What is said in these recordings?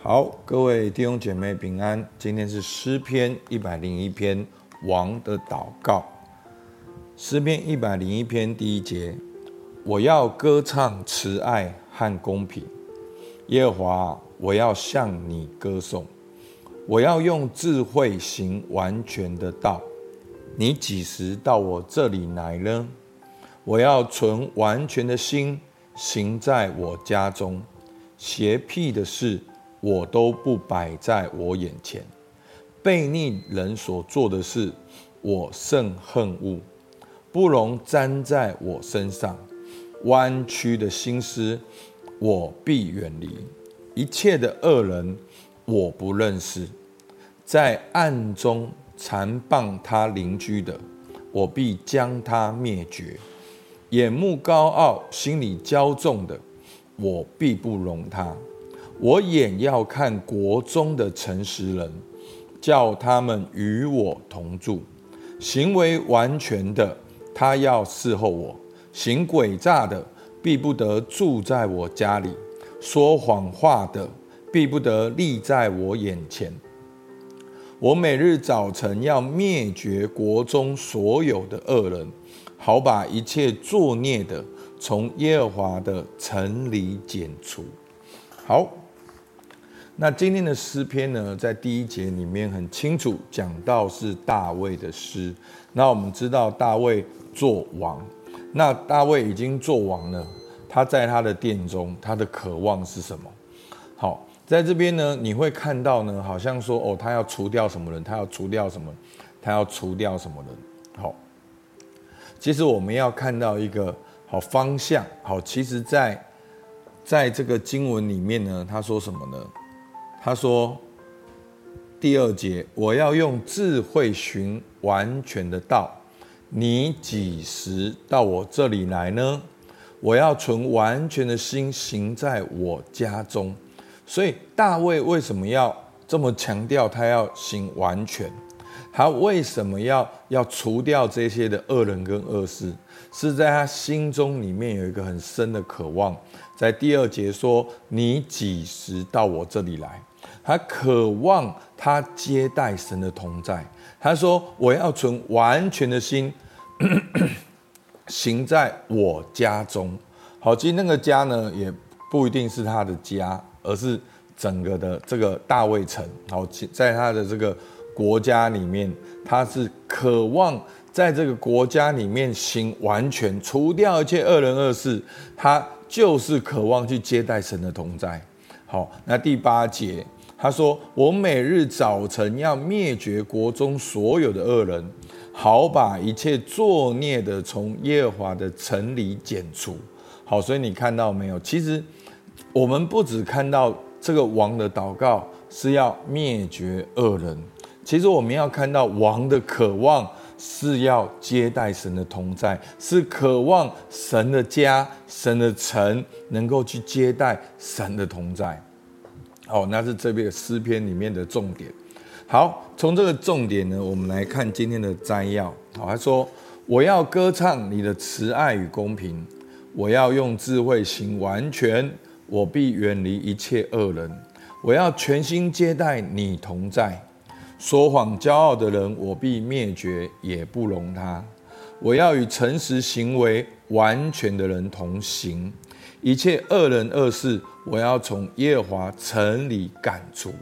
好，各位弟兄姐妹平安。今天是诗篇一百零一篇王的祷告。诗篇一百零一篇第一节：我要歌唱慈爱和公平，耶和华，我要向你歌颂。我要用智慧行完全的道。你几时到我这里来呢？我要存完全的心行在我家中，邪僻的事。我都不摆在我眼前，悖逆人所做的事，我甚恨恶，不容沾在我身上。弯曲的心思，我必远离；一切的恶人，我不认识。在暗中残暴他邻居的，我必将他灭绝；眼目高傲、心里骄纵的，我必不容他。我眼要看国中的诚实人，叫他们与我同住。行为完全的，他要伺候我；行诡诈的，必不得住在我家里；说谎话的，必不得立在我眼前。我每日早晨要灭绝国中所有的恶人，好把一切作孽的从耶和华的城里剪除。好。那今天的诗篇呢，在第一节里面很清楚讲到是大卫的诗。那我们知道大卫做王，那大卫已经做王了，他在他的殿中，他的渴望是什么？好，在这边呢，你会看到呢，好像说哦，他要除掉什么人，他要除掉什么，他要除掉什么人。好，其实我们要看到一个好方向。好，其实在在这个经文里面呢，他说什么呢？他说：“第二节，我要用智慧行完全的道。你几时到我这里来呢？我要存完全的心行在我家中。所以大卫为什么要这么强调他要行完全？他为什么要要除掉这些的恶人跟恶事？是在他心中里面有一个很深的渴望。在第二节说：你几时到我这里来？”他渴望他接待神的同在。他说：“我要存完全的心，行在我家中。”好，其实那个家呢，也不一定是他的家，而是整个的这个大卫城。好，在他的这个国家里面，他是渴望在这个国家里面行完全，除掉一切恶人恶事。他就是渴望去接待神的同在。好，那第八节。他说：“我每日早晨要灭绝国中所有的恶人，好把一切作孽的从耶和华的城里剪除。”好，所以你看到没有？其实我们不只看到这个王的祷告是要灭绝恶人，其实我们要看到王的渴望是要接待神的同在，是渴望神的家、神的城能够去接待神的同在。好，那是这边诗篇里面的重点。好，从这个重点呢，我们来看今天的摘要。好，他说：“我要歌唱你的慈爱与公平，我要用智慧行完全，我必远离一切恶人。我要全心接待你同在，说谎骄傲的人，我必灭绝，也不容他。我要与诚实行为完全的人同行。”一切恶人恶事，我要从耶和华城里赶出。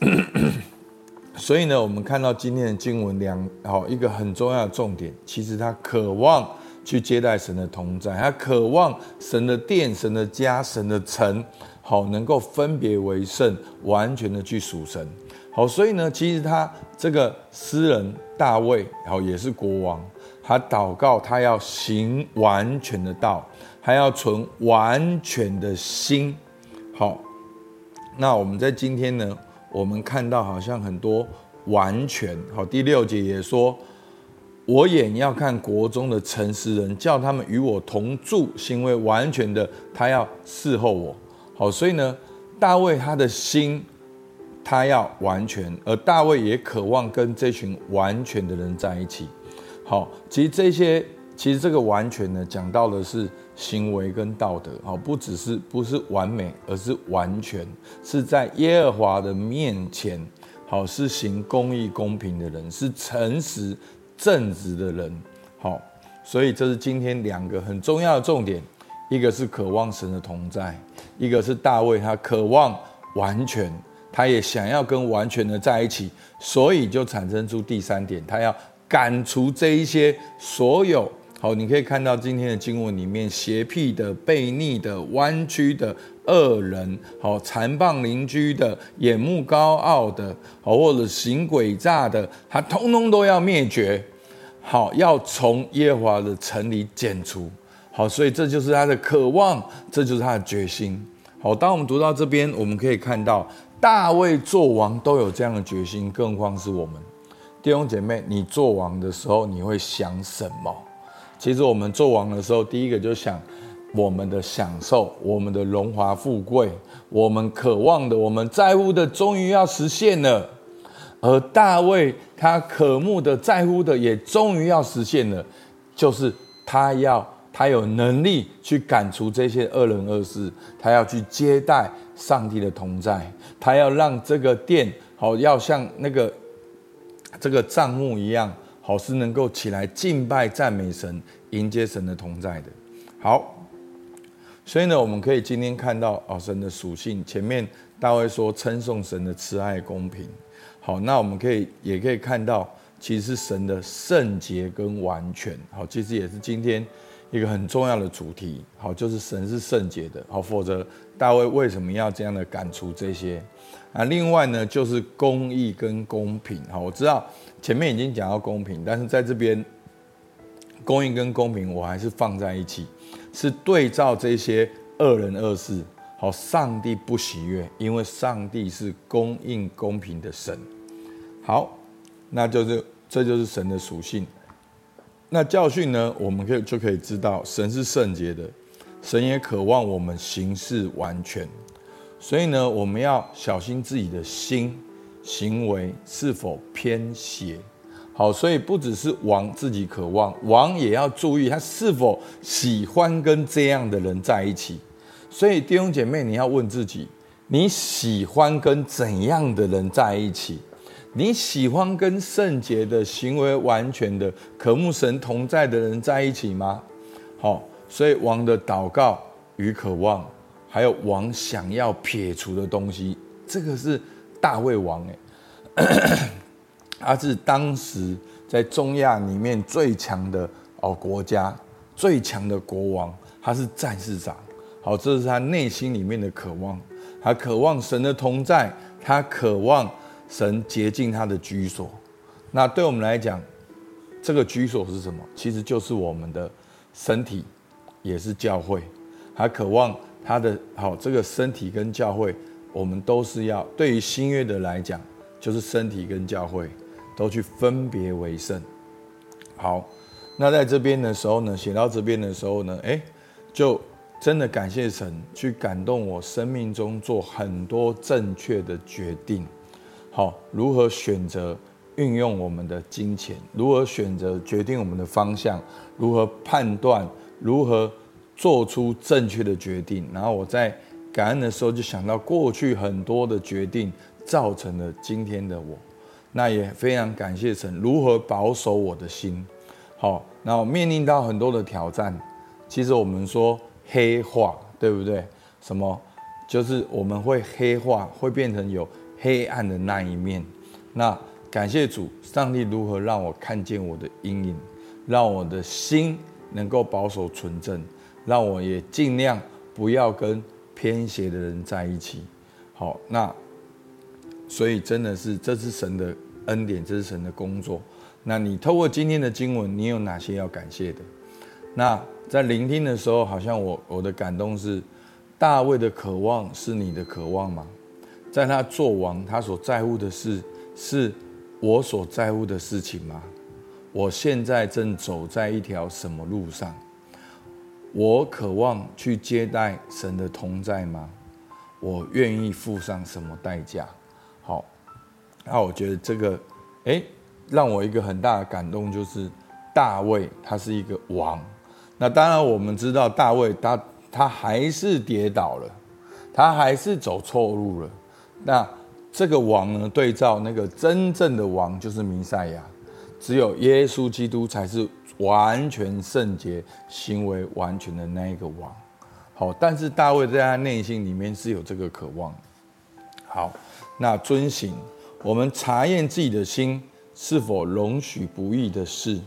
所以呢，我们看到今天的经文两好一个很重要的重点，其实他渴望去接待神的同在，他渴望神的殿、神的家、神的城，好能够分别为圣，完全的去属神。好，所以呢，其实他这个诗人大卫，好也是国王，他祷告，他要行完全的道。还要存完全的心，好。那我们在今天呢，我们看到好像很多完全好。第六节也说，我眼要看国中的诚实人，叫他们与我同住，行为完全的，他要伺候我。好，所以呢，大卫他的心他要完全，而大卫也渴望跟这群完全的人在一起。好，其实这些，其实这个完全呢，讲到的是。行为跟道德，好，不只是不是完美，而是完全是在耶和华的面前，好，是行公义公平的人，是诚实正直的人，好，所以这是今天两个很重要的重点，一个是渴望神的同在，一个是大卫他渴望完全，他也想要跟完全的在一起，所以就产生出第三点，他要赶除这一些所有。好，你可以看到今天的经文里面，邪僻的、悖逆的、弯曲的、恶人，好，残暴邻居的、眼目高傲的，好，或者行诡诈的，他通通都要灭绝。好，要从耶和华的城里剪除。好，所以这就是他的渴望，这就是他的决心。好，当我们读到这边，我们可以看到大卫做王都有这样的决心，更况是我们弟兄姐妹，你做王的时候，你会想什么？其实我们做王的时候，第一个就想我们的享受，我们的荣华富贵，我们渴望的，我们在乎的，终于要实现了。而大卫他渴慕的、在乎的，也终于要实现了，就是他要他有能力去赶除这些恶人恶事，他要去接待上帝的同在，他要让这个殿好，要像那个这个帐幕一样。好，是能够起来敬拜赞美神，迎接神的同在的。好，所以呢，我们可以今天看到哦，神的属性。前面大卫说称颂神的慈爱公平。好，那我们可以也可以看到，其实是神的圣洁跟完全。好，其实也是今天一个很重要的主题。好，就是神是圣洁的。好，否则大卫为什么要这样的赶除这些？啊，另外呢，就是公义跟公平。好，我知道。前面已经讲到公平，但是在这边，公义跟公平我还是放在一起，是对照这些恶人恶事。好，上帝不喜悦，因为上帝是公义公平的神。好，那就是这就是神的属性。那教训呢？我们可以就可以知道，神是圣洁的，神也渴望我们行事完全。所以呢，我们要小心自己的心。行为是否偏邪？好，所以不只是王自己渴望，王也要注意他是否喜欢跟这样的人在一起。所以弟兄姐妹，你要问自己：你喜欢跟怎样的人在一起？你喜欢跟圣洁的、行为完全的、渴慕神同在的人在一起吗？好，所以王的祷告与渴望，还有王想要撇除的东西，这个是。大卫王哎，他是当时在中亚里面最强的哦国家，最强的国王，他是战士长。好，这是他内心里面的渴望，他渴望神的同在，他渴望神洁净他的居所。那对我们来讲，这个居所是什么？其实就是我们的身体，也是教会。他渴望他的好这个身体跟教会。我们都是要对于新约的来讲，就是身体跟教会都去分别为圣。好，那在这边的时候呢，写到这边的时候呢，哎，就真的感谢神去感动我生命中做很多正确的决定。好，如何选择运用我们的金钱？如何选择决定我们的方向？如何判断？如何做出正确的决定？然后我在。感恩的时候，就想到过去很多的决定造成了今天的我，那也非常感谢神如何保守我的心。好，然后面临到很多的挑战，其实我们说黑化，对不对？什么？就是我们会黑化，会变成有黑暗的那一面。那感谢主，上帝如何让我看见我的阴影，让我的心能够保守纯正，让我也尽量不要跟。偏邪的人在一起，好，那所以真的是这是神的恩典，这是神的工作。那你透过今天的经文，你有哪些要感谢的？那在聆听的时候，好像我我的感动是，大卫的渴望是你的渴望吗？在他做王，他所在乎的事是我所在乎的事情吗？我现在正走在一条什么路上？我渴望去接待神的同在吗？我愿意付上什么代价？好，那我觉得这个，诶，让我一个很大的感动就是，大卫他是一个王，那当然，我们知道大卫他他还是跌倒了，他还是走错路了。那这个王呢，对照那个真正的王就是弥赛亚，只有耶稣基督才是完全圣洁、行为完全的那一个王。好，但是大卫在他内心里面是有这个渴望。好，那遵行，我们查验自己的心是否容许不义的事。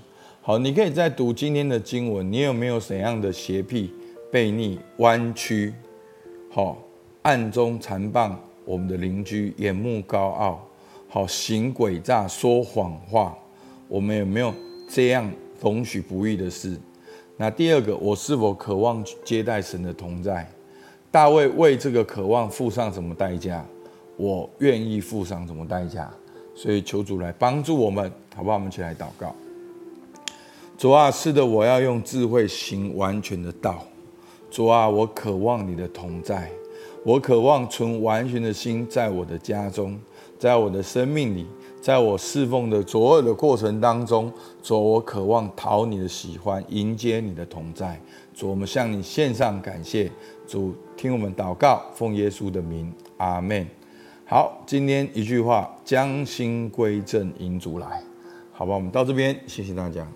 好，你可以再读今天的经文，你有没有怎样的邪僻、悖逆、弯曲？好，暗中残棒我们的邻居，眼目高傲，好，行诡诈，说谎话。我们有没有这样容许不义的事？那第二个，我是否渴望接待神的同在？大卫为这个渴望付上什么代价？我愿意付上什么代价？所以求主来帮助我们，好不好？我们起来祷告。主啊，是的，我要用智慧行完全的道。主啊，我渴望你的同在，我渴望存完全的心在我的家中，在我的生命里，在我侍奉的所有的过程当中，主，我渴望讨你的喜欢，迎接你的同在。主，我们向你献上感谢。主，听我们祷告，奉耶稣的名，阿门。好，今天一句话，将心归正，迎主来，好吧？我们到这边，谢谢大家。